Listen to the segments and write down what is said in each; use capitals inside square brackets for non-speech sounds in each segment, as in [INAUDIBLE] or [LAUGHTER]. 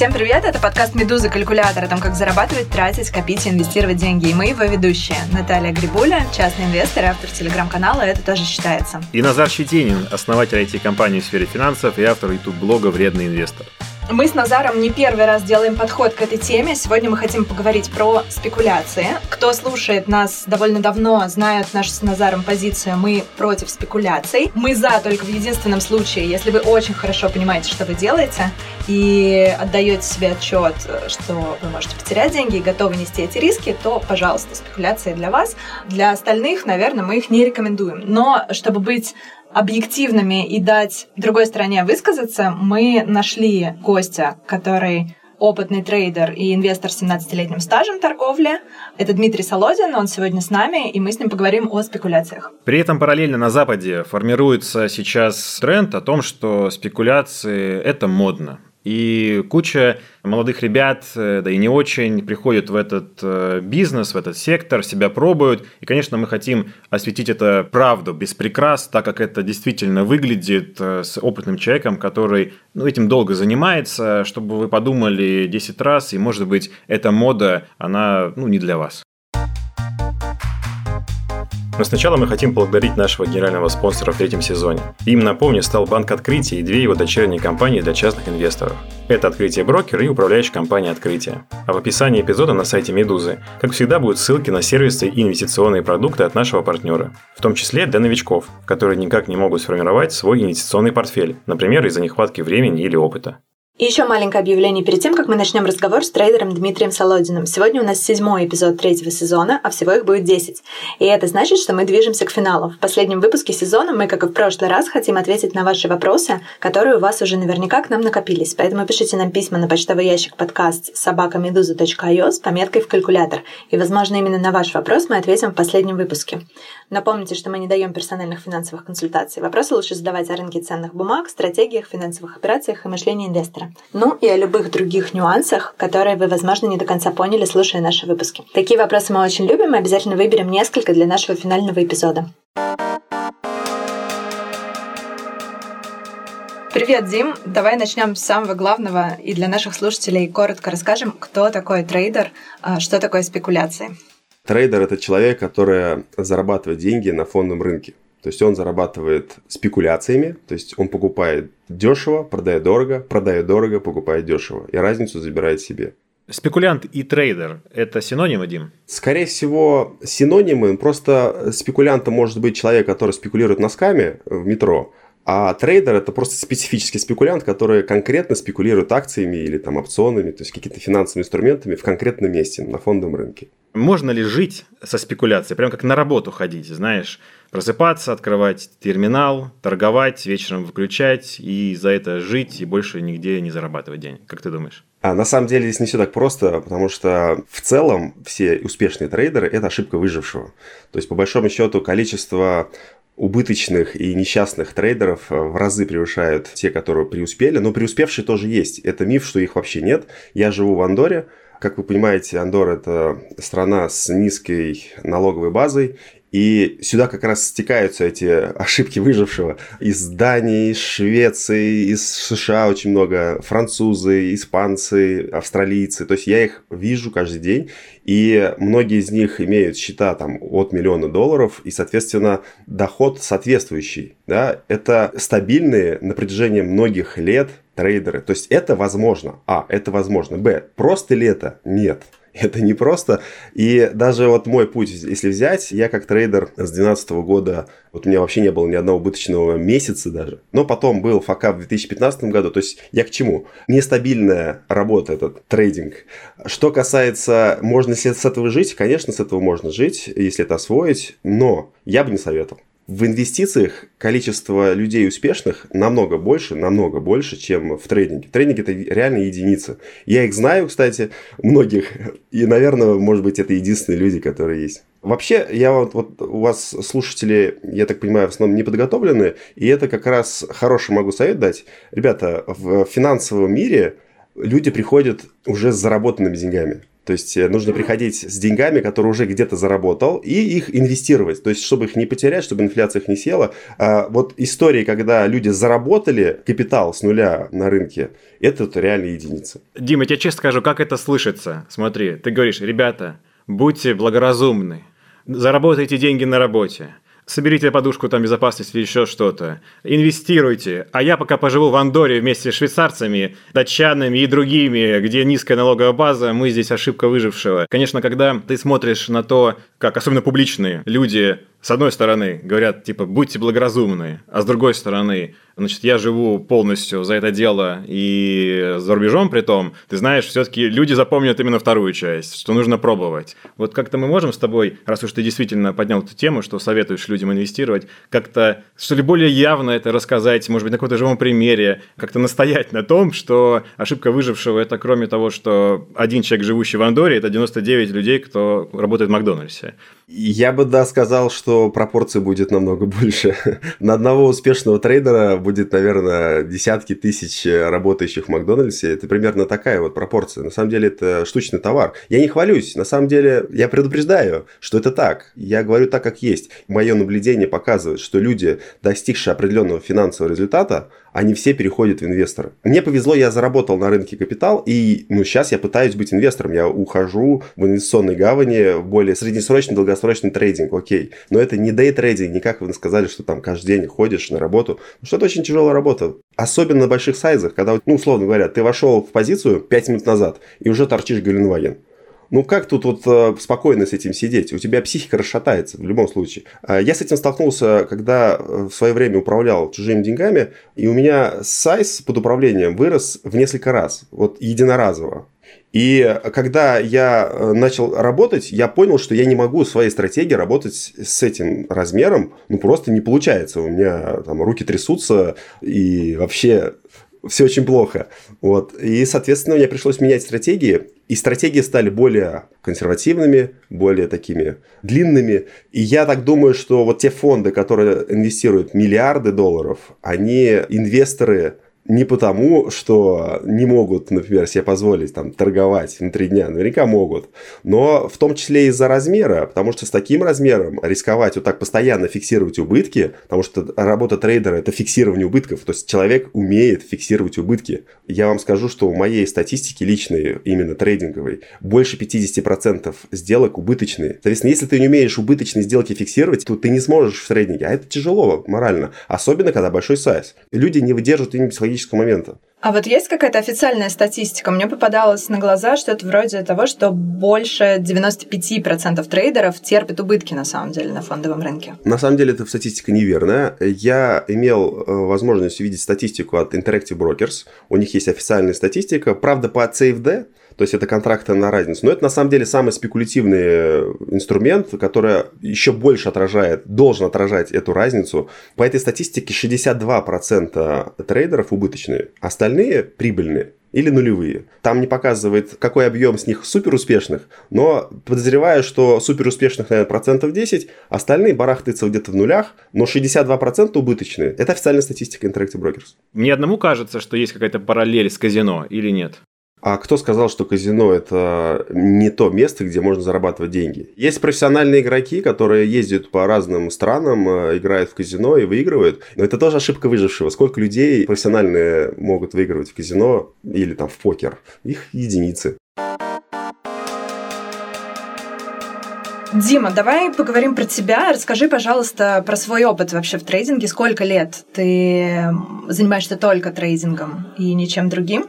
Всем привет, это подкаст «Медуза. Калькулятор» о том, как зарабатывать, тратить, копить и инвестировать деньги. И мы его ведущие. Наталья Грибуля, частный инвестор и автор телеграм-канала «Это тоже считается». И Назар Щетинин, основатель IT-компании в сфере финансов и автор YouTube-блога «Вредный инвестор». Мы с Назаром не первый раз делаем подход к этой теме. Сегодня мы хотим поговорить про спекуляции. Кто слушает нас довольно давно, знает нашу с Назаром позицию. Мы против спекуляций. Мы за только в единственном случае, если вы очень хорошо понимаете, что вы делаете, и отдаете себе отчет, что вы можете потерять деньги и готовы нести эти риски, то, пожалуйста, спекуляции для вас. Для остальных, наверное, мы их не рекомендуем. Но чтобы быть объективными и дать другой стороне высказаться, мы нашли гостя, который опытный трейдер и инвестор с 17-летним стажем торговли. Это Дмитрий Солодин, он сегодня с нами, и мы с ним поговорим о спекуляциях. При этом параллельно на Западе формируется сейчас тренд о том, что спекуляции – это модно. И куча молодых ребят, э, да и не очень, приходят в этот э, бизнес, в этот сектор, себя пробуют. И, конечно, мы хотим осветить это правду, без прикрас, так как это действительно выглядит э, с опытным человеком, который ну, этим долго занимается, чтобы вы подумали 10 раз, и, может быть, эта мода, она ну, не для вас. Но сначала мы хотим поблагодарить нашего генерального спонсора в третьем сезоне. Им, напомню, стал Банк Открытия и две его дочерние компании для частных инвесторов. Это Открытие Брокер и управляющая компания Открытие. А в описании эпизода на сайте Медузы, как всегда, будут ссылки на сервисы и инвестиционные продукты от нашего партнера. В том числе для новичков, которые никак не могут сформировать свой инвестиционный портфель, например, из-за нехватки времени или опыта. И еще маленькое объявление перед тем, как мы начнем разговор с трейдером Дмитрием Солодиным. Сегодня у нас седьмой эпизод третьего сезона, а всего их будет 10. И это значит, что мы движемся к финалу. В последнем выпуске сезона мы, как и в прошлый раз, хотим ответить на ваши вопросы, которые у вас уже наверняка к нам накопились. Поэтому пишите нам письма на почтовый ящик подкаст собакамедуза.io с пометкой в калькулятор. И, возможно, именно на ваш вопрос мы ответим в последнем выпуске. Напомните, что мы не даем персональных финансовых консультаций. Вопросы лучше задавать о рынке ценных бумаг, стратегиях, финансовых операциях и мышлении инвестора. Ну и о любых других нюансах, которые вы, возможно, не до конца поняли, слушая наши выпуски. Такие вопросы мы очень любим и обязательно выберем несколько для нашего финального эпизода. Привет, Дим. Давай начнем с самого главного и для наших слушателей коротко расскажем, кто такой трейдер, а, что такое спекуляции. Трейдер – это человек, который зарабатывает деньги на фондовом рынке. То есть он зарабатывает спекуляциями, то есть он покупает дешево, продает дорого, продает дорого, покупает дешево. И разницу забирает себе. Спекулянт и трейдер – это синонимы, Дим? Скорее всего, синонимы. Просто спекулянтом может быть человек, который спекулирует носками в метро, а трейдер это просто специфический спекулянт, который конкретно спекулирует акциями или там опционами, то есть какими-то финансовыми инструментами в конкретном месте на фондовом рынке. Можно ли жить со спекуляцией? Прям как на работу ходить, знаешь, просыпаться, открывать терминал, торговать, вечером выключать и за это жить и больше нигде не зарабатывать денег. Как ты думаешь? А на самом деле здесь не все так просто, потому что в целом все успешные трейдеры – это ошибка выжившего. То есть, по большому счету, количество убыточных и несчастных трейдеров в разы превышают те, которые преуспели. Но преуспевшие тоже есть. Это миф, что их вообще нет. Я живу в Андоре. Как вы понимаете, Андор – это страна с низкой налоговой базой, и сюда как раз стекаются эти ошибки выжившего. Из Дании, из Швеции, из США очень много. Французы, испанцы, австралийцы. То есть я их вижу каждый день. И многие из них имеют счета там от миллиона долларов. И, соответственно, доход соответствующий. Да? Это стабильные на протяжении многих лет трейдеры. То есть это возможно. А, это возможно. Б, просто ли это? Нет. [LAUGHS] Это не просто. И даже вот мой путь, если взять, я как трейдер с 2012 года, вот у меня вообще не было ни одного убыточного месяца даже. Но потом был факап в 2015 году. То есть я к чему? Нестабильная работа этот трейдинг. Что касается, можно ли с этого жить? Конечно, с этого можно жить, если это освоить. Но я бы не советовал в инвестициях количество людей успешных намного больше, намного больше, чем в трейдинге. Трейдинг это реально единица. Я их знаю, кстати, многих, и, наверное, может быть, это единственные люди, которые есть. Вообще, я вот, вот у вас слушатели, я так понимаю, в основном не подготовлены, и это как раз хороший могу совет дать. Ребята, в финансовом мире люди приходят уже с заработанными деньгами. То есть э, нужно приходить с деньгами, которые уже где-то заработал, и их инвестировать. То есть, чтобы их не потерять, чтобы инфляция их не села. А вот истории, когда люди заработали капитал с нуля на рынке, это вот реальные единицы. Дима, я тебе честно скажу, как это слышится. Смотри, ты говоришь, ребята, будьте благоразумны, заработайте деньги на работе соберите подушку там безопасности или еще что-то, инвестируйте, а я пока поживу в Андоре вместе с швейцарцами, датчанами и другими, где низкая налоговая база, мы здесь ошибка выжившего. Конечно, когда ты смотришь на то, как особенно публичные люди с одной стороны, говорят, типа, будьте благоразумны, а с другой стороны, значит, я живу полностью за это дело и за рубежом при том, ты знаешь, все-таки люди запомнят именно вторую часть, что нужно пробовать. Вот как-то мы можем с тобой, раз уж ты действительно поднял эту тему, что советуешь людям инвестировать, как-то, что ли, более явно это рассказать, может быть, на каком-то живом примере, как-то настоять на том, что ошибка выжившего – это кроме того, что один человек, живущий в Андоре, это 99 людей, кто работает в Макдональдсе. Я бы, да, сказал, что пропорция будет намного больше. [LAUGHS] На одного успешного трейдера будет, наверное, десятки тысяч работающих в Макдональдсе. Это примерно такая вот пропорция. На самом деле, это штучный товар. Я не хвалюсь. На самом деле, я предупреждаю, что это так. Я говорю так, как есть. Мое наблюдение показывает, что люди, достигшие определенного финансового результата, они все переходят в инвесторы. Мне повезло, я заработал на рынке капитал, и ну, сейчас я пытаюсь быть инвестором. Я ухожу в инвестиционной гавани в более среднесрочный, долгосрочный трейдинг, окей. Но это не дейтрейдинг, не как вы сказали, что там каждый день ходишь на работу. Потому что это очень тяжелая работа. Особенно на больших сайзах, когда, ну, условно говоря, ты вошел в позицию 5 минут назад и уже торчишь Геленваген. Ну как тут вот э, спокойно с этим сидеть? У тебя психика расшатается в любом случае. А я с этим столкнулся, когда э, в свое время управлял чужими деньгами, и у меня сайз под управлением вырос в несколько раз, вот единоразово. И когда я э, начал работать, я понял, что я не могу своей стратегии работать с этим размером. Ну, просто не получается. У меня там руки трясутся, и вообще все очень плохо. Вот. И, соответственно, мне пришлось менять стратегии. И стратегии стали более консервативными, более такими длинными. И я так думаю, что вот те фонды, которые инвестируют миллиарды долларов, они инвесторы не потому, что не могут, например, себе позволить там, торговать внутри дня, наверняка могут, но в том числе из-за размера, потому что с таким размером рисковать вот так постоянно фиксировать убытки, потому что работа трейдера – это фиксирование убытков, то есть человек умеет фиксировать убытки. Я вам скажу, что у моей статистики личной, именно трейдинговой, больше 50% сделок убыточные. Соответственно, если ты не умеешь убыточные сделки фиксировать, то ты не сможешь в трейдинге, а это тяжело морально, особенно когда большой сайз. Люди не выдерживают именно психологически психологического момента. А вот есть какая-то официальная статистика? Мне попадалось на глаза что-то вроде того, что больше 95% трейдеров терпят убытки на самом деле на фондовом рынке. На самом деле эта статистика неверная. Я имел э, возможность увидеть статистику от Interactive Brokers. У них есть официальная статистика. Правда, по CFD то есть это контракты на разницу. Но это на самом деле самый спекулятивный э, инструмент, который еще больше отражает, должен отражать эту разницу. По этой статистике 62% трейдеров убыточные, остальные прибыльные или нулевые. Там не показывает, какой объем с них супер успешных, но подозреваю, что супер успешных, наверное, процентов 10, остальные барахтаются где-то в нулях, но 62% убыточные. Это официальная статистика Interactive Brokers. Мне одному кажется, что есть какая-то параллель с казино или нет? А кто сказал, что казино это не то место, где можно зарабатывать деньги? Есть профессиональные игроки, которые ездят по разным странам, э, играют в казино и выигрывают. Но это тоже ошибка выжившего. Сколько людей профессиональные могут выигрывать в казино или там в покер? Их единицы. Дима, давай поговорим про тебя. Расскажи, пожалуйста, про свой опыт вообще в трейдинге. Сколько лет ты занимаешься только трейдингом и ничем другим?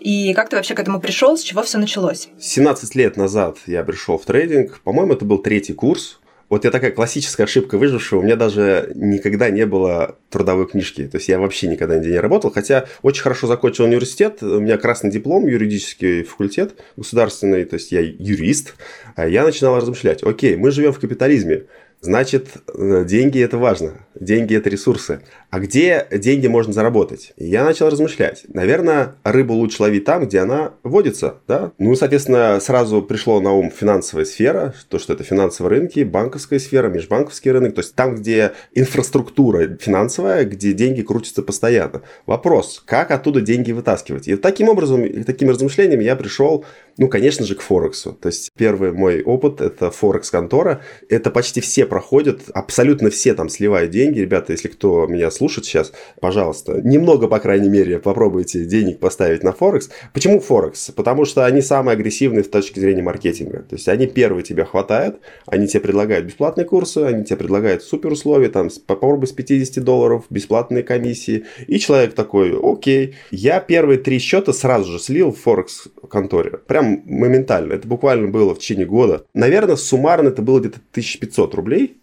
И как ты вообще к этому пришел, с чего все началось? 17 лет назад я пришел в трейдинг. По-моему, это был третий курс. Вот я такая классическая ошибка выжившего. У меня даже никогда не было трудовой книжки. То есть я вообще никогда нигде не работал. Хотя очень хорошо закончил университет. У меня красный диплом, юридический факультет государственный. То есть я юрист. А я начинал размышлять. Окей, мы живем в капитализме. Значит, э, деньги это важно. Деньги это ресурсы. А где деньги можно заработать? И я начал размышлять. Наверное, рыбу лучше ловить там, где она водится. Да? Ну, соответственно, сразу пришло на ум финансовая сфера, то, что это финансовые рынки, банковская сфера, межбанковский рынок. То есть там, где инфраструктура финансовая, где деньги крутятся постоянно. Вопрос, как оттуда деньги вытаскивать? И таким образом, таким размышлением я пришел, ну, конечно же, к Форексу. То есть первый мой опыт – это Форекс-контора. Это почти все проходят, абсолютно все там сливают деньги. Ребята, если кто меня слушает сейчас, пожалуйста, немного, по крайней мере, попробуйте денег поставить на Форекс. Почему Форекс? Потому что они самые агрессивные с точки зрения маркетинга. То есть они первые тебя хватают, они тебе предлагают бесплатные курсы, они тебе предлагают супер условия, там, попробуй с 50 долларов, бесплатные комиссии. И человек такой, окей, я первые три счета сразу же слил в Форекс конторе. Прям моментально. Это буквально было в течение года. Наверное, суммарно это было где-то 1500 рублей.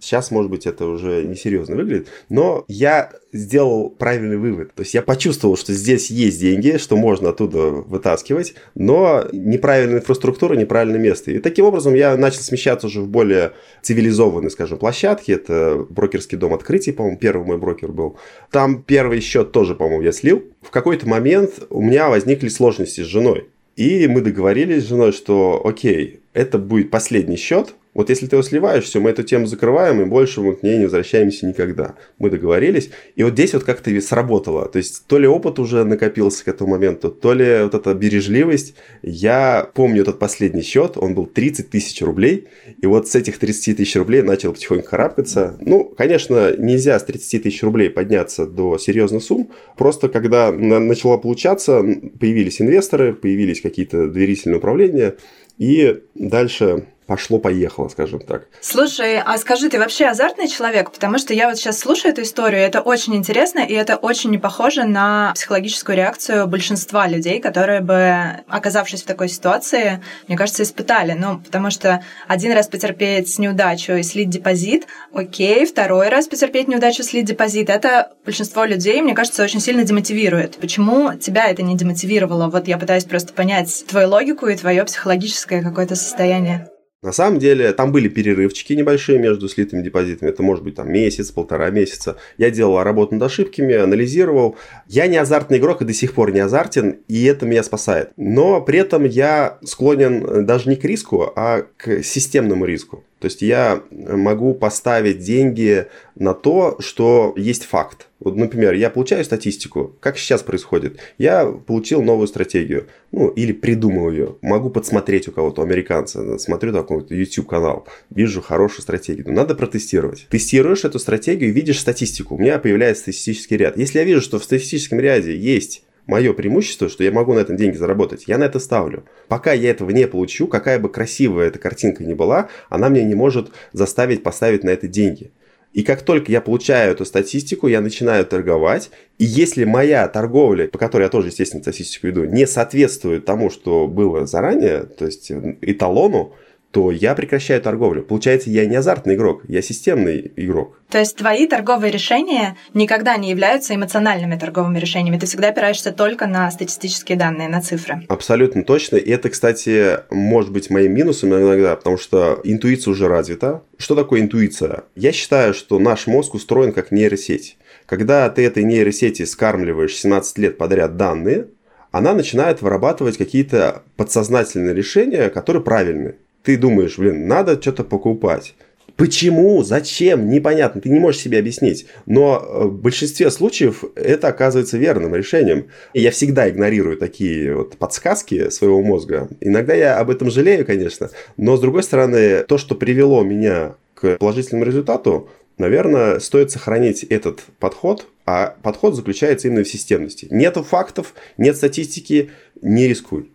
Сейчас, может быть, это уже несерьезно выглядит, но я сделал правильный вывод. То есть я почувствовал, что здесь есть деньги, что можно оттуда вытаскивать, но неправильная инфраструктура, неправильное место. И таким образом я начал смещаться уже в более цивилизованные, скажем, площадки. Это брокерский дом открытий, по-моему, первый мой брокер был. Там первый счет тоже, по-моему, я слил. В какой-то момент у меня возникли сложности с женой. И мы договорились с женой, что окей, это будет последний счет, вот если ты его сливаешь, все, мы эту тему закрываем, и больше мы к ней не возвращаемся никогда. Мы договорились. И вот здесь вот как-то сработало. То есть, то ли опыт уже накопился к этому моменту, то ли вот эта бережливость. Я помню этот последний счет, он был 30 тысяч рублей. И вот с этих 30 тысяч рублей начал потихоньку карабкаться. Ну, конечно, нельзя с 30 тысяч рублей подняться до серьезных сумм. Просто когда начало получаться, появились инвесторы, появились какие-то доверительные управления. И дальше пошло-поехало, скажем так. Слушай, а скажи, ты вообще азартный человек? Потому что я вот сейчас слушаю эту историю, это очень интересно, и это очень не похоже на психологическую реакцию большинства людей, которые бы, оказавшись в такой ситуации, мне кажется, испытали. Ну, потому что один раз потерпеть неудачу и слить депозит, окей, второй раз потерпеть неудачу, слить депозит, это большинство людей, мне кажется, очень сильно демотивирует. Почему тебя это не демотивировало? Вот я пытаюсь просто понять твою логику и твое психологическое какое-то состояние. На самом деле, там были перерывчики небольшие между слитыми депозитами. Это может быть там месяц, полтора месяца. Я делал работу над ошибками, анализировал. Я не азартный игрок и до сих пор не азартен, и это меня спасает. Но при этом я склонен даже не к риску, а к системному риску. То есть я могу поставить деньги на то, что есть факт. Вот, например, я получаю статистику, как сейчас происходит. Я получил новую стратегию, ну, или придумал ее. Могу подсмотреть у кого-то, у американца. Смотрю такой YouTube-канал, вижу хорошую стратегию. Но надо протестировать. Тестируешь эту стратегию, видишь статистику. У меня появляется статистический ряд. Если я вижу, что в статистическом ряде есть мое преимущество, что я могу на этом деньги заработать, я на это ставлю. Пока я этого не получу, какая бы красивая эта картинка ни была, она мне не может заставить поставить на это деньги. И как только я получаю эту статистику, я начинаю торговать. И если моя торговля, по которой я тоже, естественно, статистику веду, не соответствует тому, что было заранее, то есть эталону, то я прекращаю торговлю. Получается, я не азартный игрок, я системный игрок. То есть твои торговые решения никогда не являются эмоциональными торговыми решениями. Ты всегда опираешься только на статистические данные, на цифры. Абсолютно точно. И это, кстати, может быть моим минусом иногда, потому что интуиция уже развита. Что такое интуиция? Я считаю, что наш мозг устроен как нейросеть. Когда ты этой нейросети скармливаешь 17 лет подряд данные, она начинает вырабатывать какие-то подсознательные решения, которые правильные ты думаешь, блин, надо что-то покупать. Почему? Зачем? Непонятно. Ты не можешь себе объяснить. Но э, в большинстве случаев это оказывается верным решением. Я всегда игнорирую такие вот подсказки своего мозга. Иногда я об этом жалею, конечно. Но, с другой стороны, то, что привело меня к положительному результату, наверное, стоит сохранить этот подход. А подход заключается именно в системности. Нету фактов, нет статистики, не рискуй.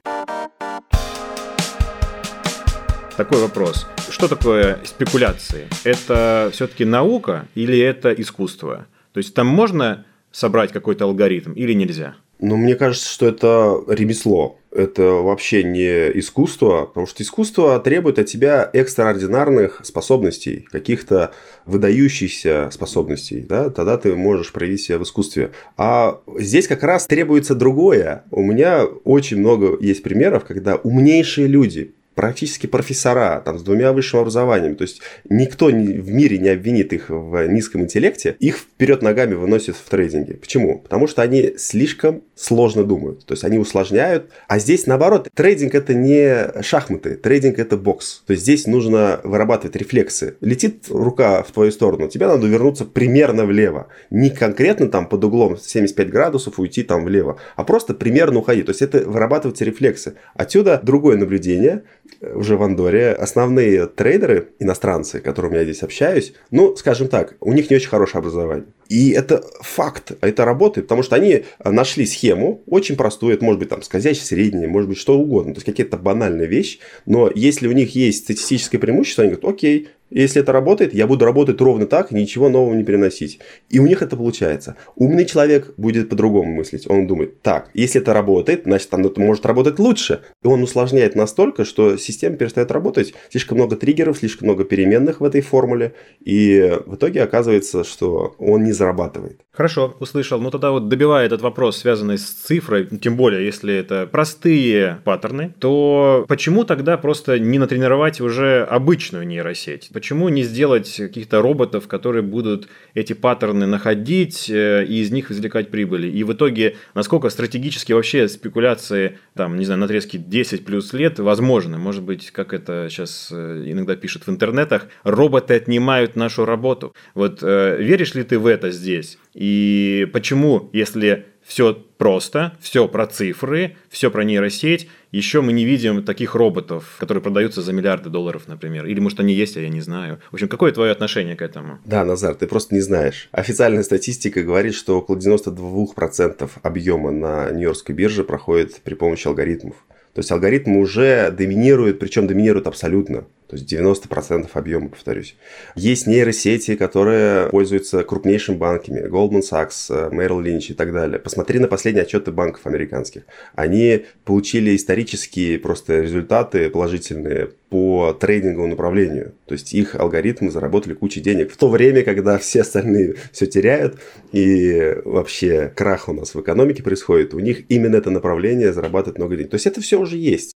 Такой вопрос. Что такое спекуляции? Это все-таки наука или это искусство? То есть там можно собрать какой-то алгоритм или нельзя? Ну, мне кажется, что это ремесло. Это вообще не искусство, потому что искусство требует от тебя экстраординарных способностей, каких-то выдающихся способностей. Да? Тогда ты можешь проявить себя в искусстве. А здесь как раз требуется другое. У меня очень много есть примеров, когда умнейшие люди практически профессора, там, с двумя высшим образованием. То есть никто в мире не обвинит их в низком интеллекте. Их вперед ногами выносят в трейдинге. Почему? Потому что они слишком сложно думают. То есть они усложняют. А здесь наоборот, трейдинг это не шахматы, трейдинг это бокс. То есть здесь нужно вырабатывать рефлексы. Летит рука в твою сторону, тебе надо вернуться примерно влево. Не конкретно там под углом 75 градусов уйти там влево, а просто примерно уходить. То есть это вырабатываются рефлексы. Отсюда другое наблюдение уже в Андоре основные трейдеры, иностранцы, которыми я здесь общаюсь, ну, скажем так, у них не очень хорошее образование. И это факт, это работает, потому что они нашли схему, очень простую, это может быть там скользящее среднее, может быть что угодно, то есть какие-то банальные вещи, но если у них есть статистическое преимущество, они говорят, окей, если это работает, я буду работать ровно так, ничего нового не переносить. И у них это получается. Умный человек будет по-другому мыслить. Он думает, так, если это работает, значит, оно может работать лучше. И он усложняет настолько, что система перестает работать. Слишком много триггеров, слишком много переменных в этой формуле. И в итоге оказывается, что он не зарабатывает. Хорошо, услышал. Ну тогда вот добивая этот вопрос, связанный с цифрой, тем более, если это простые паттерны, то почему тогда просто не натренировать уже обычную нейросеть? Почему не сделать каких-то роботов, которые будут эти паттерны находить э, и из них извлекать прибыли? И в итоге, насколько стратегически вообще спекуляции, там, не знаю, на отрезке 10 плюс лет возможны? Может быть, как это сейчас э, иногда пишут в интернетах, роботы отнимают нашу работу. Вот э, веришь ли ты в это здесь? И почему, если все просто, все про цифры, все про нейросеть. Еще мы не видим таких роботов, которые продаются за миллиарды долларов, например. Или, может, они есть, а я не знаю. В общем, какое твое отношение к этому? Да, Назар, ты просто не знаешь. Официальная статистика говорит, что около 92% объема на Нью-Йоркской бирже проходит при помощи алгоритмов. То есть алгоритмы уже доминируют, причем доминируют абсолютно. То есть 90% объема, повторюсь. Есть нейросети, которые пользуются крупнейшими банками. Goldman Sachs, Merrill Lynch и так далее. Посмотри на последние отчеты банков американских. Они получили исторические просто результаты положительные по трейдинговому направлению. То есть их алгоритмы заработали кучу денег. В то время, когда все остальные все теряют и вообще крах у нас в экономике происходит, у них именно это направление зарабатывает много денег. То есть это все уже есть.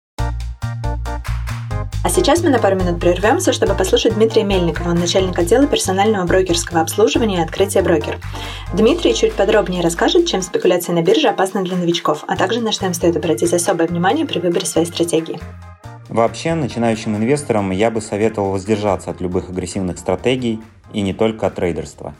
А сейчас мы на пару минут прервемся, чтобы послушать Дмитрия Мельникова, начальник отдела персонального брокерского обслуживания и открытия брокер. Дмитрий чуть подробнее расскажет, чем спекуляция на бирже опасна для новичков, а также на что им стоит обратить особое внимание при выборе своей стратегии. Вообще, начинающим инвесторам я бы советовал воздержаться от любых агрессивных стратегий и не только от трейдерства.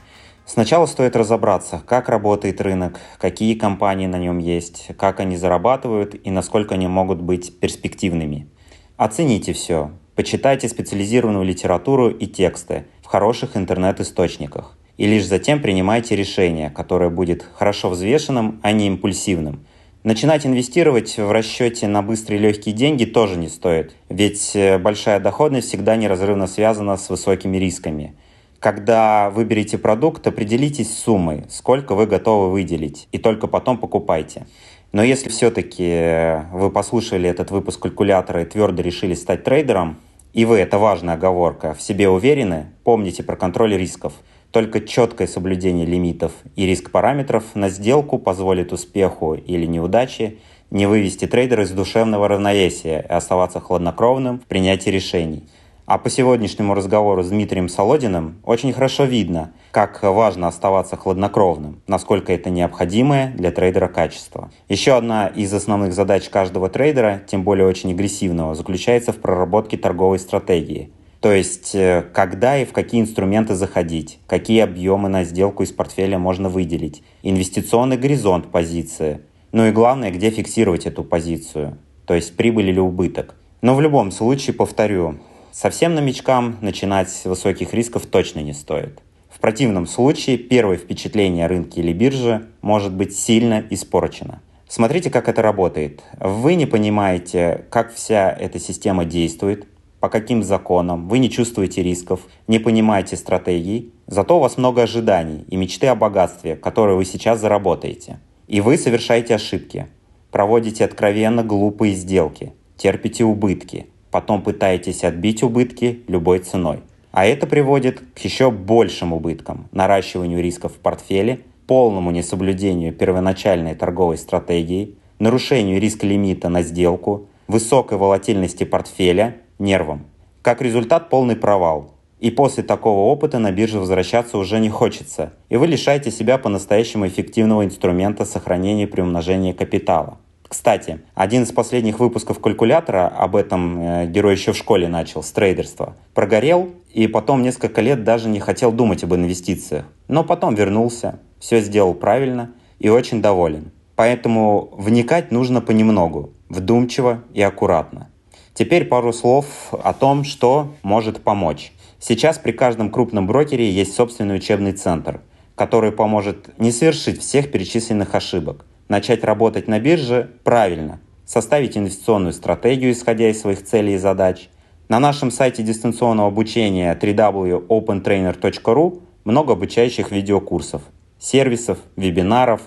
Сначала стоит разобраться, как работает рынок, какие компании на нем есть, как они зарабатывают и насколько они могут быть перспективными – Оцените все. Почитайте специализированную литературу и тексты в хороших интернет-источниках. И лишь затем принимайте решение, которое будет хорошо взвешенным, а не импульсивным. Начинать инвестировать в расчете на быстрые легкие деньги тоже не стоит, ведь э, большая доходность всегда неразрывно связана с высокими рисками. Когда выберете продукт, определитесь с суммой, сколько вы готовы выделить, и только потом покупайте. Но если все-таки вы послушали этот выпуск калькулятора и твердо решили стать трейдером, и вы, это важная оговорка, в себе уверены, помните про контроль рисков. Только четкое соблюдение лимитов и риск параметров на сделку позволит успеху или неудаче не вывести трейдера из душевного равновесия и оставаться хладнокровным в принятии решений – а по сегодняшнему разговору с Дмитрием Солодиным очень хорошо видно, как важно оставаться хладнокровным, насколько это необходимое для трейдера качество. Еще одна из основных задач каждого трейдера, тем более очень агрессивного, заключается в проработке торговой стратегии. То есть, э, когда и в какие инструменты заходить, какие объемы на сделку из портфеля можно выделить, инвестиционный горизонт позиции, ну и главное, где фиксировать эту позицию, то есть прибыль или убыток. Но в любом случае, повторю, Совсем новичкам начинать с высоких рисков точно не стоит. В противном случае первое впечатление о рынке или бирже может быть сильно испорчено. Смотрите, как это работает. Вы не понимаете, как вся эта система действует, по каким законам, вы не чувствуете рисков, не понимаете стратегий, зато у вас много ожиданий и мечты о богатстве, которые вы сейчас заработаете. И вы совершаете ошибки, проводите откровенно глупые сделки, терпите убытки, потом пытаетесь отбить убытки любой ценой. А это приводит к еще большим убыткам, наращиванию рисков в портфеле, полному несоблюдению первоначальной торговой стратегии, нарушению риска лимита на сделку, высокой волатильности портфеля – нервам. Как результат – полный провал. И после такого опыта на бирже возвращаться уже не хочется, и вы лишаете себя по-настоящему эффективного инструмента сохранения и приумножения капитала. Кстати, один из последних выпусков калькулятора, об этом э, герой еще в школе начал, с трейдерства, прогорел и потом несколько лет даже не хотел думать об инвестициях. Но потом вернулся, все сделал правильно и очень доволен. Поэтому вникать нужно понемногу, вдумчиво и аккуратно. Теперь пару слов о том, что может помочь. Сейчас при каждом крупном брокере есть собственный учебный центр, который поможет не совершить всех перечисленных ошибок, начать работать на бирже правильно, составить инвестиционную стратегию, исходя из своих целей и задач. На нашем сайте дистанционного обучения www.opentrainer.ru много обучающих видеокурсов, сервисов, вебинаров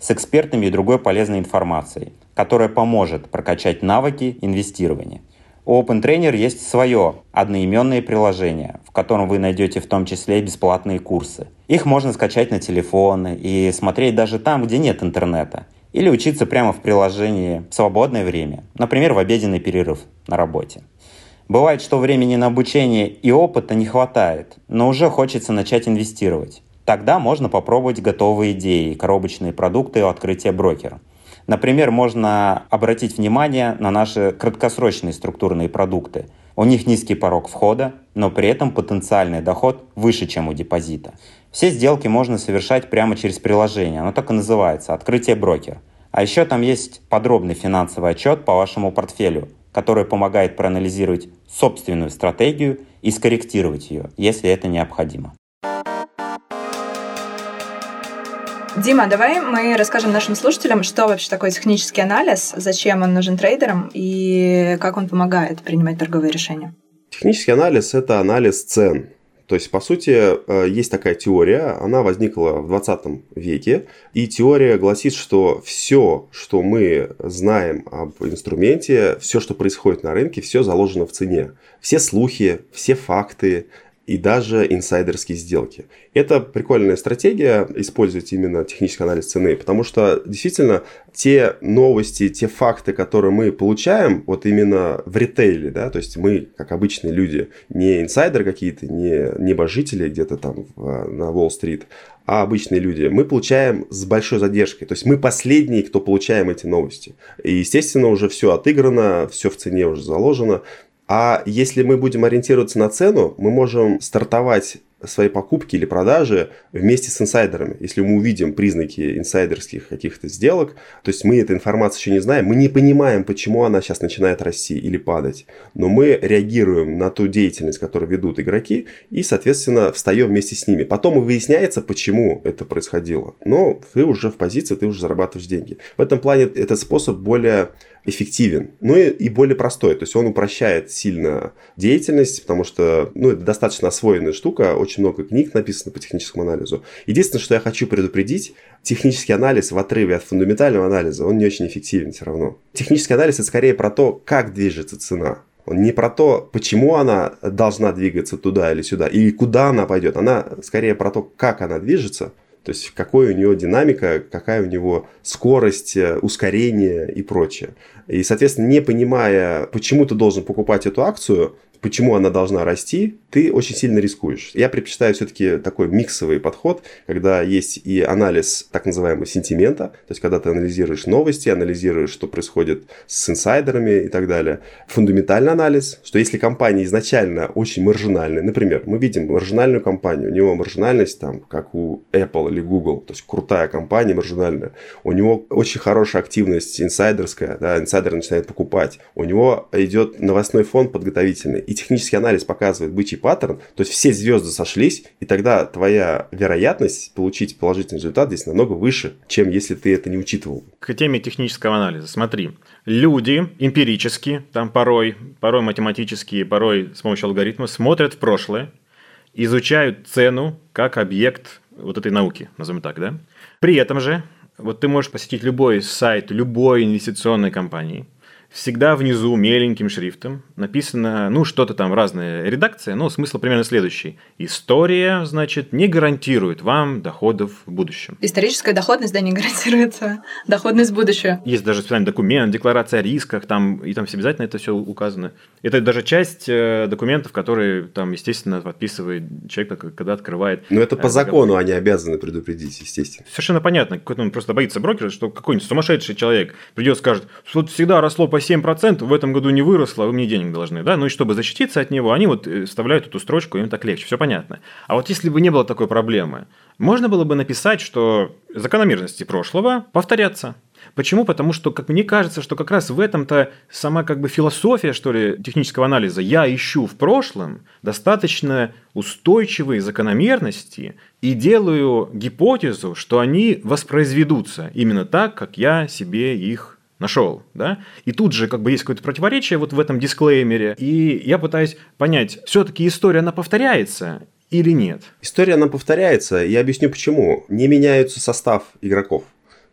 с экспертами и другой полезной информацией, которая поможет прокачать навыки инвестирования – у OpenTrainer есть свое одноименное приложение, в котором вы найдете в том числе бесплатные курсы. Их можно скачать на телефоны и смотреть даже там, где нет интернета. Или учиться прямо в приложении в свободное время, например, в обеденный перерыв на работе. Бывает, что времени на обучение и опыта не хватает, но уже хочется начать инвестировать. Тогда можно попробовать готовые идеи, коробочные продукты у открытия брокера – Например, можно обратить внимание на наши краткосрочные структурные продукты. У них низкий порог входа, но при этом потенциальный доход выше, чем у депозита. Все сделки можно совершать прямо через приложение, оно так и называется «Открытие брокер». А еще там есть подробный финансовый отчет по вашему портфелю, который помогает проанализировать собственную стратегию и скорректировать ее, если это необходимо. Дима, давай мы расскажем нашим слушателям, что вообще такое технический анализ, зачем он нужен трейдерам и как он помогает принимать торговые решения. Технический анализ – это анализ цен. То есть, по сути, э, есть такая теория, она возникла в 20 веке, и теория гласит, что все, что мы знаем об инструменте, все, что происходит на рынке, все заложено в цене. Все слухи, все факты, и даже инсайдерские сделки. Это прикольная стратегия использовать именно технический анализ цены, потому что действительно те новости, те факты, которые мы получаем вот именно в ритейле, да, то есть мы, как обычные люди, не инсайдеры какие-то, не небожители где-то там на Уолл-стрит, а обычные люди, мы получаем с большой задержкой. То есть мы последние, кто получаем эти новости. И, естественно, уже все отыграно, все в цене уже заложено. А если мы будем ориентироваться на цену, мы можем стартовать свои покупки или продажи вместе с инсайдерами. Если мы увидим признаки инсайдерских каких-то сделок, то есть мы эту информацию еще не знаем, мы не понимаем, почему она сейчас начинает расти или падать, но мы реагируем на ту деятельность, которую ведут игроки, и, соответственно, встаем вместе с ними. Потом и выясняется, почему это происходило. Но ты уже в позиции, ты уже зарабатываешь деньги. В этом плане этот способ более эффективен, ну и, и более простой. То есть он упрощает сильно деятельность, потому что ну, это достаточно освоенная штука, очень много книг написано по техническому анализу. Единственное, что я хочу предупредить, технический анализ в отрыве от фундаментального анализа, он не очень эффективен все равно. Технический анализ это скорее про то, как движется цена. Он не про то, почему она должна двигаться туда или сюда, или куда она пойдет. Она скорее про то, как она движется, то есть, какой у него динамика, какая у него скорость, э, ускорение и прочее. И, соответственно, не понимая, почему ты должен покупать эту акцию, почему она должна расти, ты очень сильно рискуешь. Я предпочитаю все-таки такой миксовый подход, когда есть и анализ так называемого сентимента, то есть когда ты анализируешь новости, анализируешь, что происходит с инсайдерами и так далее. Фундаментальный анализ, что если компания изначально очень маржинальная, например, мы видим маржинальную компанию, у него маржинальность там, как у Apple или Google, то есть крутая компания маржинальная, у него очень хорошая активность инсайдерская, да, инсайдер начинает покупать, у него идет новостной фон подготовительный, и технический анализ показывает бычий паттерн, то есть все звезды сошлись, и тогда твоя вероятность получить положительный результат здесь намного выше, чем если ты это не учитывал. К теме технического анализа. Смотри, люди эмпирически, там порой, порой математически, порой с помощью алгоритма смотрят в прошлое, изучают цену как объект вот этой науки, назовем так, да? При этом же, вот ты можешь посетить любой сайт любой инвестиционной компании – всегда внизу меленьким шрифтом написано, ну, что-то там, разная редакция, но смысл примерно следующий. История, значит, не гарантирует вам доходов в будущем. Историческая доходность, да, не гарантирует доходность будущего. Есть даже специальный документ, декларация о рисках, там, и там все обязательно это все указано. Это даже часть э, документов, которые там, естественно, подписывает человек, когда открывает. Но это по э, закону они обязаны предупредить, естественно. Совершенно понятно. Какой-то он просто боится брокера, что какой-нибудь сумасшедший человек придет и скажет, что всегда росло по 7%, в этом году не выросло, вы мне денег должны. Да? Ну и чтобы защититься от него, они вот э, вставляют эту строчку, им так легче, все понятно. А вот если бы не было такой проблемы, можно было бы написать, что закономерности прошлого повторятся. Почему? Потому что, как мне кажется, что как раз в этом-то сама как бы философия, что ли, технического анализа. Я ищу в прошлом достаточно устойчивые закономерности и делаю гипотезу, что они воспроизведутся именно так, как я себе их нашел, да? И тут же как бы есть какое-то противоречие вот в этом дисклеймере, и я пытаюсь понять, все-таки история, она повторяется или нет? История, она повторяется, я объясню почему. Не меняется состав игроков.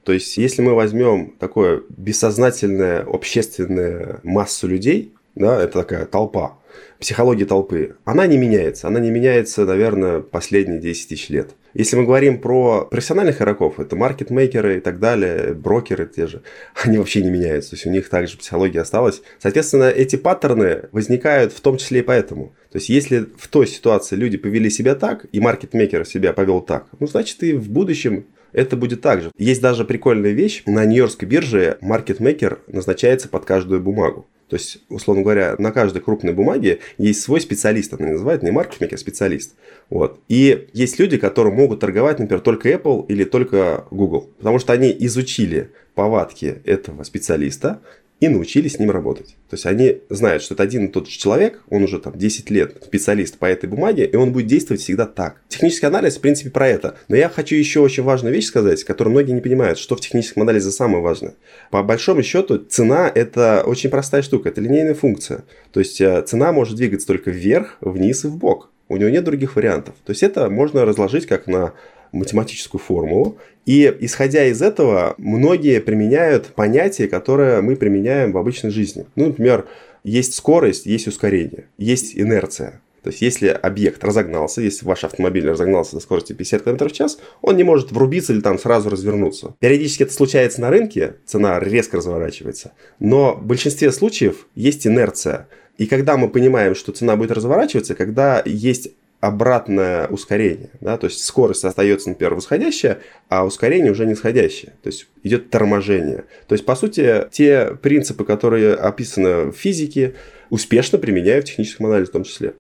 То есть, если мы возьмем такое бессознательное общественное массу людей, да, это такая толпа, психология толпы, она не меняется. Она не меняется, наверное, последние 10 тысяч лет. Если мы говорим про профессиональных игроков, это маркетмейкеры и так далее, брокеры те же, [LAUGHS] они вообще не меняются. То есть у них также психология осталась. Соответственно, эти паттерны возникают в том числе и поэтому. То есть если в той ситуации люди повели себя так, и маркетмейкер себя повел так, ну, значит, и в будущем это будет так же. Есть даже прикольная вещь. На Нью-Йоркской бирже маркетмейкер назначается под каждую бумагу. То есть, условно говоря, на каждой крупной бумаге есть свой специалист. Она называют не маркетмейкер, а специалист. Вот. И есть люди, которые могут торговать, например, только Apple или только Google. Потому что они изучили повадки этого специалиста и научились с ним работать. То есть они знают, что это один и тот же человек, он уже там 10 лет специалист по этой бумаге, и он будет действовать всегда так. Технический анализ, в принципе, про это. Но я хочу еще очень важную вещь сказать, которую многие не понимают, что в техническом анализе самое важное. По большому счету, цена – это очень простая штука, это линейная функция. То есть э, цена может двигаться только вверх, вниз и в бок. У него нет других вариантов. То есть это можно разложить как на математическую формулу. И исходя из этого, многие применяют понятия, которые мы применяем в обычной жизни. Ну, например, есть скорость, есть ускорение, есть инерция. То есть, если объект разогнался, если ваш автомобиль разогнался до скорости 50 км в час, он не может врубиться или там сразу развернуться. Периодически это случается на рынке, цена резко разворачивается. Но в большинстве случаев есть инерция. И когда мы понимаем, что цена будет разворачиваться, когда есть обратное ускорение. Да? То есть скорость остается, например, восходящая, а ускорение уже нисходящее. То есть идет торможение. То есть, по сути, те принципы, которые описаны в физике, успешно применяю в техническом анализе в том числе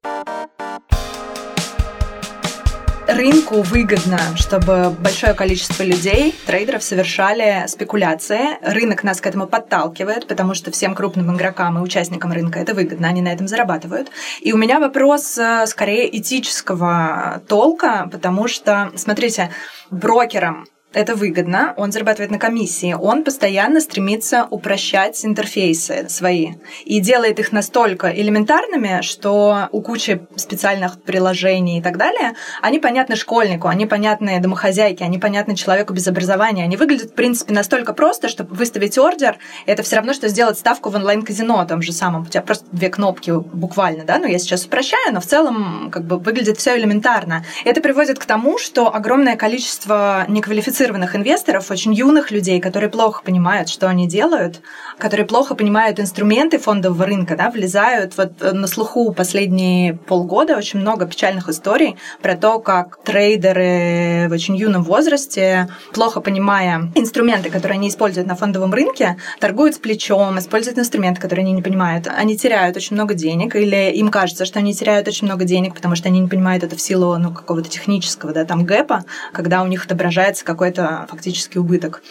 рынку выгодно, чтобы большое количество людей, трейдеров, совершали спекуляции. Рынок нас к этому подталкивает, потому что всем крупным игрокам и участникам рынка это выгодно, они на этом зарабатывают. И у меня вопрос э, скорее этического толка, потому что, смотрите, брокерам это выгодно, он зарабатывает на комиссии, он постоянно стремится упрощать интерфейсы свои и делает их настолько элементарными, что у кучи специальных приложений и так далее, они понятны школьнику, они понятны домохозяйке, они понятны человеку без образования, они выглядят, в принципе, настолько просто, чтобы выставить ордер, это все равно, что сделать ставку в онлайн-казино, там же самом, у тебя просто две кнопки буквально, да, ну я сейчас упрощаю, но в целом как бы выглядит все элементарно. Это приводит к тому, что огромное количество неквалифицированных квалифицированных инвесторов, очень юных людей, которые плохо понимают, что они делают, которые плохо понимают инструменты фондового рынка, да, влезают вот э, на слуху последние полгода очень много печальных историй про то, как трейдеры в очень юном возрасте, плохо понимая инструменты, которые они используют на фондовом рынке, торгуют с плечом, используют инструменты, которые они не понимают. Они теряют очень много денег, или им кажется, что они теряют очень много денег, потому что они не понимают это в силу ну, какого-то технического да, там гэпа, когда у них отображается какой-то это фактически убыток.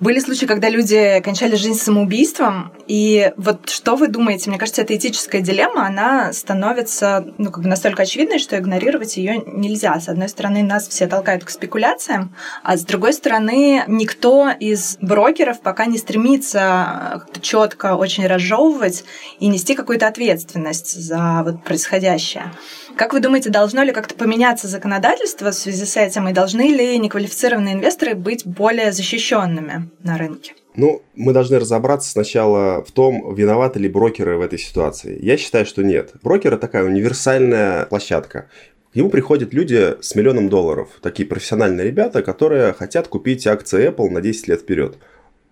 Были случаи, когда люди кончали жизнь самоубийством, и вот что вы думаете? Мне кажется, эта этическая дилемма, она становится ну, как бы настолько очевидной, что игнорировать ее нельзя. С одной стороны, нас все толкают к спекуляциям, а с другой стороны, никто из брокеров пока не стремится четко очень разжевывать и нести какую-то ответственность за вот происходящее. Как вы думаете, должно ли как-то поменяться законодательство в связи с этим, и должны ли неквалифицированные инвесторы быть более защищенными на рынке? Ну, мы должны разобраться сначала в том, виноваты ли брокеры в этой ситуации. Я считаю, что нет. Брокеры такая универсальная площадка. К нему приходят люди с миллионом долларов, такие профессиональные ребята, которые хотят купить акции Apple на 10 лет вперед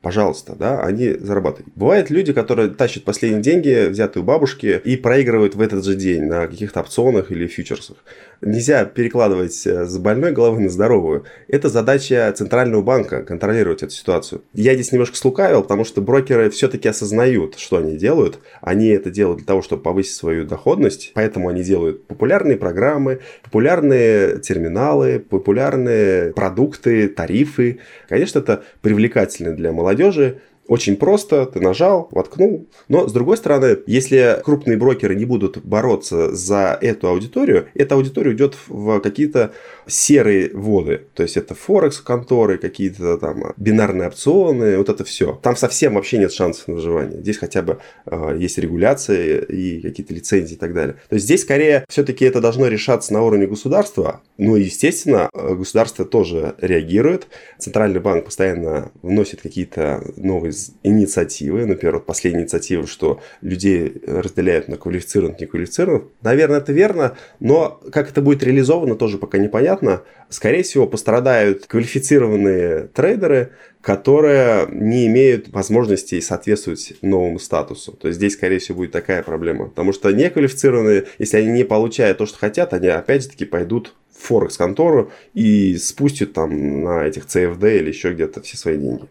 пожалуйста, да, они зарабатывают. Бывают люди, которые тащат последние деньги, взятые у бабушки, и проигрывают в этот же день на каких-то опционах или фьючерсах. Нельзя перекладывать э, с больной головы на здоровую. Это задача Центрального банка контролировать эту ситуацию. Я здесь немножко слукавил, потому что брокеры все-таки осознают, что они делают. Они это делают для того, чтобы повысить свою доходность, поэтому они делают популярные программы, популярные терминалы, популярные продукты, тарифы. Конечно, это привлекательно для молодых молодежи очень просто, ты нажал, воткнул. Но, с другой стороны, если крупные брокеры не будут бороться за эту аудиторию, эта аудитория уйдет в какие-то серые воды. То есть, это Форекс-конторы, какие-то там бинарные опционы, вот это все. Там совсем вообще нет шансов на выживание. Здесь хотя бы э, есть регуляция и какие-то лицензии и так далее. То есть, здесь скорее все-таки это должно решаться на уровне государства. Ну и, естественно, государство тоже реагирует. Центральный банк постоянно вносит какие-то новые инициативы. Например, вот последняя инициатива, что людей разделяют на квалифицированных и неквалифицированных. Наверное, это верно, но как это будет реализовано, тоже пока непонятно. Скорее всего, пострадают квалифицированные трейдеры, которые не имеют возможности соответствовать новому статусу. То есть здесь, скорее всего, будет такая проблема. Потому что неквалифицированные, если они не получают то, что хотят, они опять же таки пойдут в Форекс-контору и спустят там на этих CFD или еще где-то все свои деньги.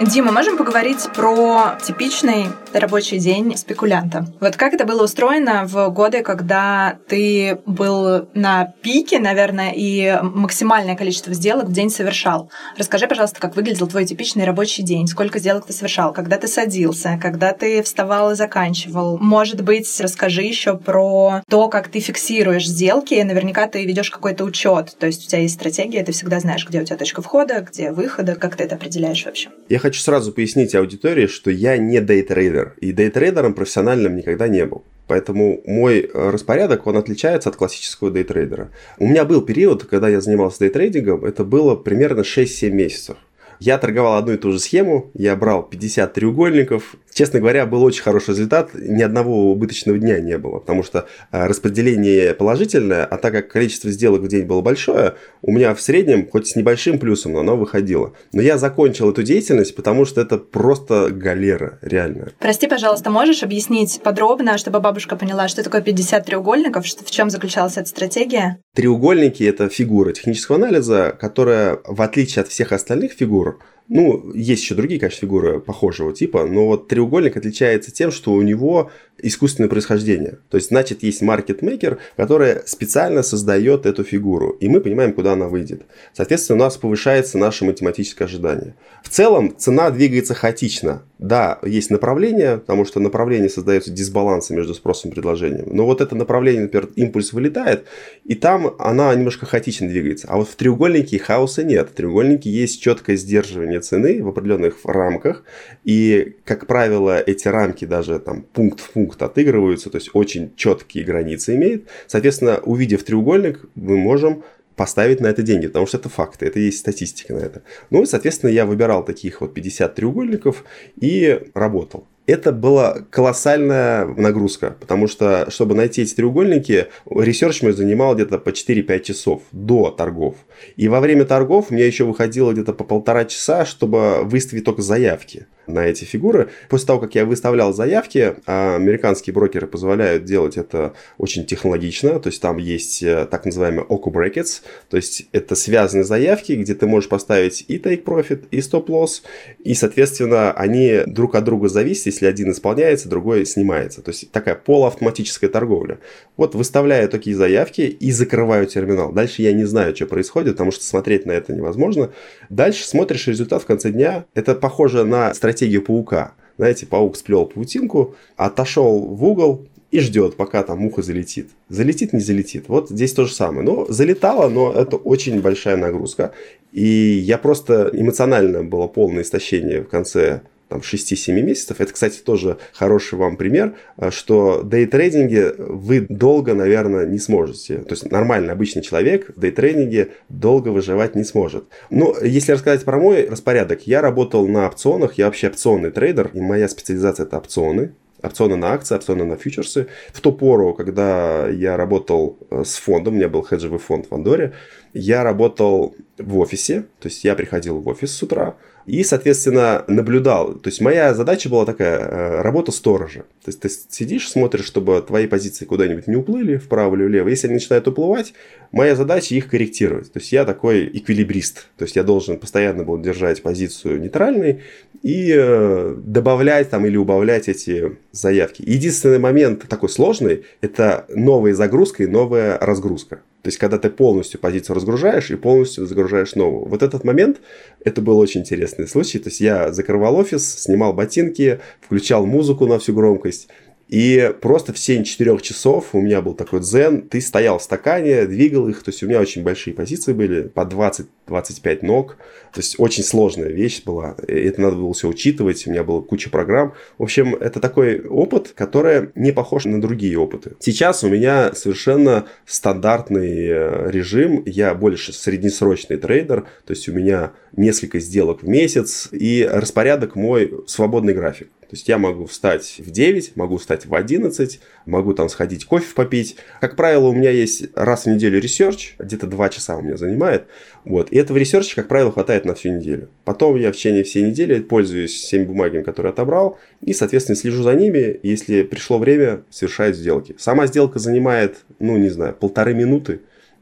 Дима, можем поговорить про типичный рабочий день спекулянта? Вот как это было устроено в годы, когда ты был на пике, наверное, и максимальное количество сделок в день совершал? Расскажи, пожалуйста, как выглядел твой типичный рабочий день, сколько сделок ты совершал, когда ты садился, когда ты вставал и заканчивал. Может быть, расскажи еще про то, как ты фиксируешь сделки. Наверняка ты ведешь какой-то учет, то есть у тебя есть стратегия, ты всегда знаешь, где у тебя точка входа, где выхода, как ты это определяешь вообще. Я хочу сразу пояснить аудитории, что я не дейтрейдер. И дейтрейдером профессиональным никогда не был. Поэтому мой э, распорядок, он отличается от классического дейтрейдера. У меня был период, когда я занимался дейтрейдингом, это было примерно 6-7 месяцев. Я торговал одну и ту же схему, я брал 50 треугольников, Честно говоря, был очень хороший результат, ни одного убыточного дня не было, потому что э, распределение положительное, а так как количество сделок в день было большое, у меня в среднем, хоть с небольшим плюсом, но оно выходило. Но я закончил эту деятельность, потому что это просто галера, реально. Прости, пожалуйста, можешь объяснить подробно, чтобы бабушка поняла, что такое 50 треугольников, в чем заключалась эта стратегия? Треугольники – это фигура технического анализа, которая, в отличие от всех остальных фигур, ну, есть еще другие, конечно, фигуры похожего типа, но вот треугольник отличается тем, что у него искусственное происхождение. То есть, значит, есть маркетмейкер, который специально создает эту фигуру, и мы понимаем, куда она выйдет. Соответственно, у нас повышается наше математическое ожидание. В целом, цена двигается хаотично. Да, есть направление, потому что направление создается дисбалансом между спросом и предложением. Но вот это направление, например, импульс вылетает, и там она немножко хаотично двигается. А вот в треугольнике хаоса нет. В треугольнике есть четкое сдерживание цены в определенных рамках, и, как правило, эти рамки даже там пункт в пункт отыгрываются, то есть очень четкие границы имеет. Соответственно, увидев треугольник, мы можем поставить на это деньги, потому что это факты, это есть статистика на это. Ну и, соответственно, я выбирал таких вот 50 треугольников и работал это была колоссальная нагрузка, потому что, чтобы найти эти треугольники, ресерч мой занимал где-то по 4-5 часов до торгов. И во время торгов мне еще выходило где-то по полтора часа, чтобы выставить только заявки на эти фигуры. После того, как я выставлял заявки, а американские брокеры позволяют делать это очень технологично, то есть там есть э, так называемые OCO brackets, то есть это связанные заявки, где ты можешь поставить и take profit, и stop loss, и, соответственно, они друг от друга зависят, если один исполняется, другой снимается. То есть такая полуавтоматическая торговля. Вот выставляю такие заявки и закрываю терминал. Дальше я не знаю, что происходит, потому что смотреть на это невозможно. Дальше смотришь результат в конце дня. Это похоже на стратегию паука. Знаете, паук сплел паутинку, отошел в угол, и ждет, пока там муха залетит. Залетит, не залетит. Вот здесь то же самое. Но залетало, но это очень большая нагрузка. И я просто эмоционально было полное истощение в конце там, 6-7 месяцев. Это, кстати, тоже хороший вам пример, э, что дейтрейдинге вы долго, наверное, не сможете. То есть нормальный обычный человек в дейтрейдинге долго выживать не сможет. Но если рассказать про мой распорядок, я работал на опционах, я вообще опционный трейдер, и моя специализация это опционы опционы на акции, опционы на фьючерсы. В ту пору, когда я работал э, с фондом, у меня был хеджевый фонд в Андоре, я работал в офисе, то есть я приходил в офис с утра, и, соответственно, наблюдал. То есть моя задача была такая, э, работа сторожа. То есть ты сидишь, смотришь, чтобы твои позиции куда-нибудь не уплыли вправо или влево. Если они начинают уплывать, моя задача их корректировать. То есть я такой эквилибрист. То есть я должен постоянно был держать позицию нейтральной и э, добавлять там или убавлять эти заявки. Единственный момент такой сложный – это новая загрузка и новая разгрузка. То есть, когда ты полностью позицию разгружаешь и полностью загружаешь новую. Вот этот момент, это был очень интересный случай. То есть, я закрывал офис, снимал ботинки, включал музыку на всю громкость и просто в 7-4 часов у меня был такой дзен. Ты стоял в стакане, двигал их. То есть у меня очень большие позиции были, по 20-25 ног. То есть очень сложная вещь была. Это надо было все учитывать. У меня была куча программ. В общем, это такой опыт, который не похож на другие опыты. Сейчас у меня совершенно стандартный э, режим. Я больше среднесрочный трейдер. То есть у меня несколько сделок в месяц. И распорядок мой свободный график. То есть я могу встать в 9, могу встать в 11, могу там сходить кофе попить. Как правило, у меня есть раз в неделю ресерч, где-то 2 часа у меня занимает. Вот. И этого ресерча, как правило, хватает на всю неделю. Потом я в течение всей недели пользуюсь всеми бумагами, которые отобрал, и, соответственно, слежу за ними. Если пришло время, совершаю сделки. Сама сделка занимает, ну, не знаю, полторы минуты.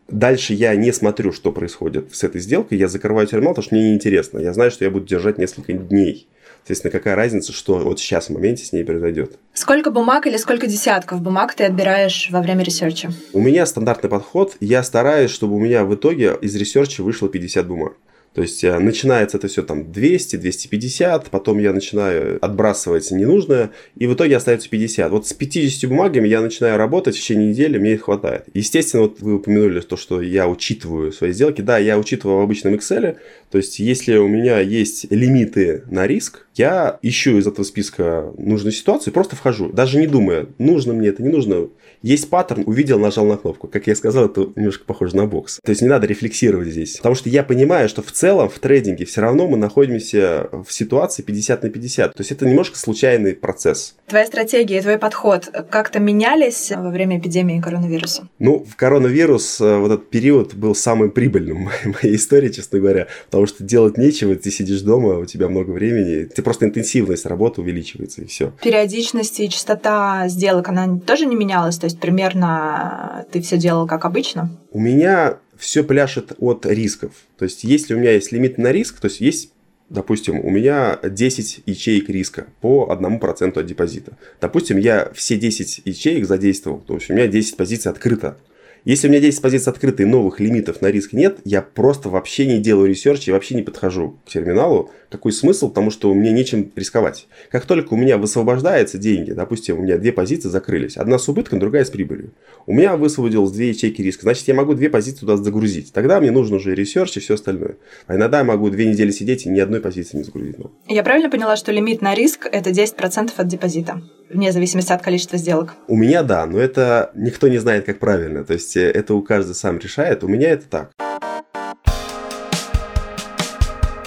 Дальше я не смотрю, что происходит с этой сделкой. Я закрываю терминал, потому что мне неинтересно. Я знаю, что я буду держать несколько дней. Соответственно, какая разница, что вот сейчас в моменте с ней произойдет. Сколько бумаг или сколько десятков бумаг ты отбираешь во время ресерча? У меня стандартный подход. Я стараюсь, чтобы у меня в итоге из ресерча вышло 50 бумаг. То есть э, начинается это все там 200, 250, потом я начинаю отбрасывать ненужное, и в итоге остается 50. Вот с 50 бумагами я начинаю работать в течение недели, мне их хватает. Естественно, вот вы упомянули то, что я учитываю свои сделки. Да, я учитываю в обычном Excel, то есть если у меня есть лимиты на риск, я ищу из этого списка нужную ситуацию просто вхожу, даже не думая, нужно мне это, не нужно. Есть паттерн, увидел, нажал на кнопку. Как я сказал, это немножко похоже на бокс. То есть не надо рефлексировать здесь. Потому что я понимаю, что в целом в трейдинге все равно мы находимся в ситуации 50 на 50. То есть это немножко случайный процесс. Твоя стратегия и твой подход как-то менялись во время эпидемии коронавируса? Ну, в коронавирус э, вот этот период был самым прибыльным [LAUGHS] в моей истории, честно говоря. Потому что делать нечего, ты сидишь дома, у тебя много времени, ты просто интенсивность работы увеличивается, и все. Периодичность и частота сделок, она тоже не менялась? То есть примерно ты все делал как обычно? У меня все пляшет от рисков. То есть, если у меня есть лимит на риск, то есть есть Допустим, у меня 10 ячеек риска по 1% от депозита. Допустим, я все 10 ячеек задействовал, то есть у меня 10 позиций открыто. Если у меня 10 позиций открыты новых лимитов на риск нет, я просто вообще не делаю ресерч и вообще не подхожу к терминалу. Какой смысл? Потому что мне нечем рисковать. Как только у меня высвобождаются деньги, допустим, у меня две позиции закрылись, одна с убытком, другая с прибылью. У меня высвободилось две ячейки риска, значит, я могу две позиции туда загрузить. Тогда мне нужен уже ресерч и все остальное. А иногда я могу две недели сидеть и ни одной позиции не загрузить. Я правильно поняла, что лимит на риск – это 10% от депозита? вне зависимости от количества сделок? У меня да, но это никто не знает, как правильно. То есть э, это у каждого сам решает. У меня это так.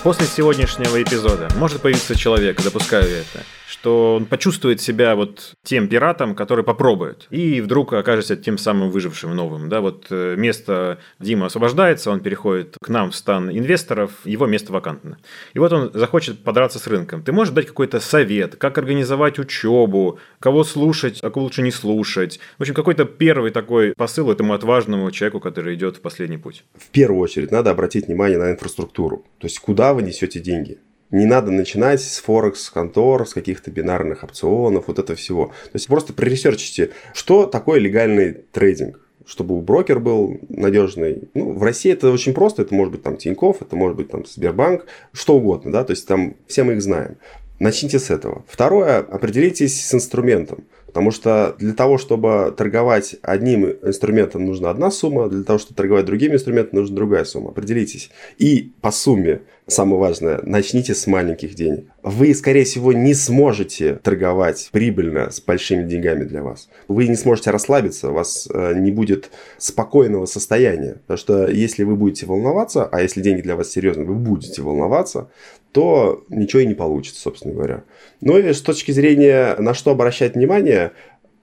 После сегодняшнего эпизода может появиться человек, допускаю это, что он почувствует себя вот тем пиратом, который попробует, и вдруг окажется тем самым выжившим новым. Да, вот э, место Дима освобождается, он переходит к нам в стан инвесторов, его место вакантно. И вот он захочет подраться с рынком. Ты можешь дать какой-то совет, как организовать учебу, кого слушать, а кого лучше не слушать. В общем, какой-то первый такой посыл этому отважному человеку, который идет в последний путь. В первую очередь надо обратить внимание на инфраструктуру. То есть, куда вы несете деньги. Не надо начинать с Форекс контор, с каких-то бинарных опционов, вот это всего. То есть просто проресерчите, что такое легальный трейдинг чтобы брокер был надежный. Ну, в России это очень просто. Это может быть там Тиньков, это может быть там Сбербанк, что угодно, да, то есть там все мы их знаем. Начните с этого. Второе, определитесь с инструментом. Потому что для того, чтобы торговать одним инструментом, нужна одна сумма, для того, чтобы торговать другим инструментом, нужна другая сумма. Определитесь. И по сумме, самое важное, начните с маленьких денег. Вы, скорее всего, не сможете торговать прибыльно с большими деньгами для вас. Вы не сможете расслабиться, у вас э, не будет спокойного состояния. Потому что если вы будете волноваться, а если деньги для вас серьезные, вы будете волноваться, то ничего и не получится, собственно говоря. Ну и с точки зрения, на что обращать внимание,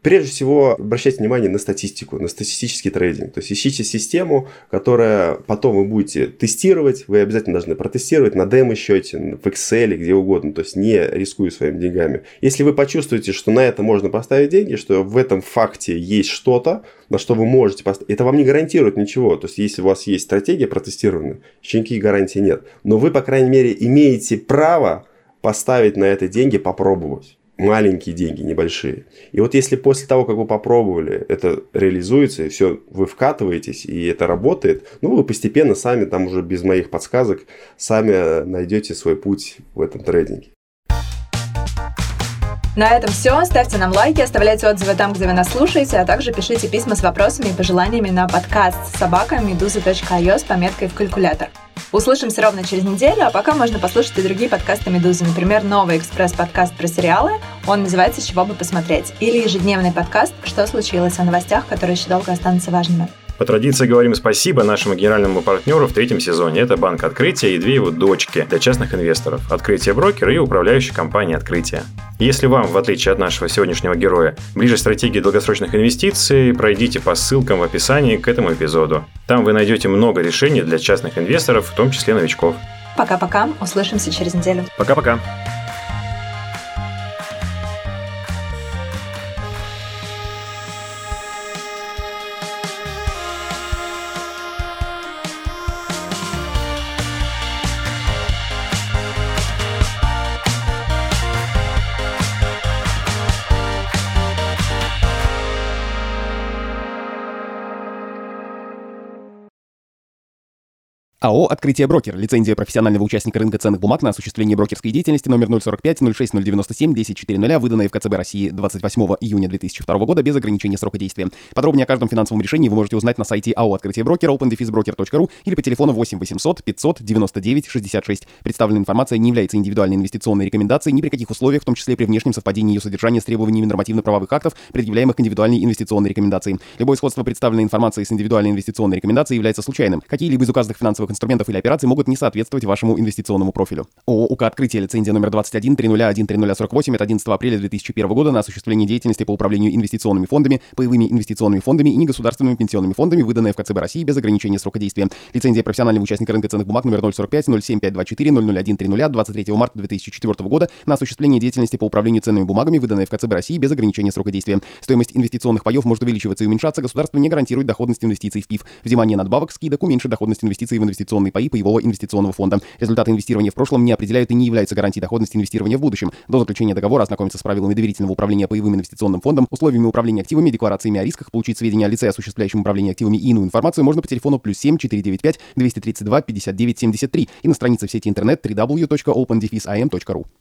Прежде всего, обращайте внимание на статистику, на статистический трейдинг. То есть ищите систему, которая потом вы будете тестировать. Вы обязательно должны протестировать на демо-счете, в Excel, где угодно. То есть не рискуя своими деньгами. Если вы почувствуете, что на это можно поставить деньги, что в этом факте есть что-то, на что вы можете поставить, это вам не гарантирует ничего. То есть если у вас есть стратегия протестированная, еще никаких гарантий нет. Но вы, по крайней мере, имеете право поставить на это деньги, попробовать маленькие деньги, небольшие. И вот если после того, как вы попробовали, это реализуется, и все, вы вкатываетесь, и это работает, ну, вы постепенно сами, там уже без моих подсказок, сами найдете свой путь в этом трейдинге. На этом все. Ставьте нам лайки, оставляйте отзывы там, где вы нас слушаете, а также пишите письма с вопросами и пожеланиями на подкаст собака meduza.io с пометкой в калькулятор. Услышимся ровно через неделю, а пока можно послушать и другие подкасты «Медузы». Например, новый экспресс-подкаст про сериалы, он называется «С чего бы посмотреть», или ежедневный подкаст «Что случилось?» о новостях, которые еще долго останутся важными. По традиции говорим спасибо нашему генеральному партнеру в третьем сезоне. Это Банк Открытия и две его дочки для частных инвесторов. Открытие брокера и управляющая компания Открытия. Если вам, в отличие от нашего сегодняшнего героя, ближе стратегии долгосрочных инвестиций, пройдите по ссылкам в описании к этому эпизоду. Там вы найдете много решений для частных инвесторов, в том числе новичков. Пока-пока. Услышимся через неделю. Пока-пока. АО «Открытие брокер». Лицензия профессионального участника рынка ценных бумаг на осуществление брокерской деятельности номер 045 06 097 1040, выданная в КЦБ России 28 июня 2002 года без ограничения срока действия. Подробнее о каждом финансовом решении вы можете узнать на сайте АО «Открытие брокера» opendefisbroker.ru или по телефону 8 800 599 66. Представленная информация не является индивидуальной инвестиционной рекомендацией ни при каких условиях, в том числе при внешнем совпадении ее содержания с требованиями нормативно-правовых актов, предъявляемых к индивидуальной инвестиционной рекомендации. Любое сходство представленной информации с индивидуальной инвестиционной рекомендацией является случайным. Какие-либо из указанных финансовых финансовых инструментов или операций могут не соответствовать вашему инвестиционному профилю. ООО УК «Открытие» лицензия номер 21 301 3048 от 11 апреля 2001 года на осуществление деятельности по управлению инвестиционными фондами, паевыми инвестиционными фондами и негосударственными пенсионными фондами, выданная в КЦБ России без ограничения срока действия. Лицензия профессионального участника рынка ценных бумаг номер 045 07524 001 30 23 марта 2004 года на осуществление деятельности по управлению ценными бумагами, выданная в КЦБ России без ограничения срока действия. Стоимость инвестиционных паев может увеличиваться и уменьшаться, государство не гарантирует доходность инвестиций в ПИФ. Взимание надбавок, скидок уменьшит доходность инвестиций в инвестиционные паи по его инвестиционного фонда. Результаты инвестирования в прошлом не определяют и не являются гарантией доходности инвестирования в будущем. До заключения договора ознакомиться с правилами доверительного управления паевым инвестиционным фондом, условиями управления активами, декларациями о рисках, получить сведения о лице, осуществляющем управление активами и иную информацию можно по телефону плюс 7 495 232 59 73 и на странице в сети интернет www.opendefis.am.ru.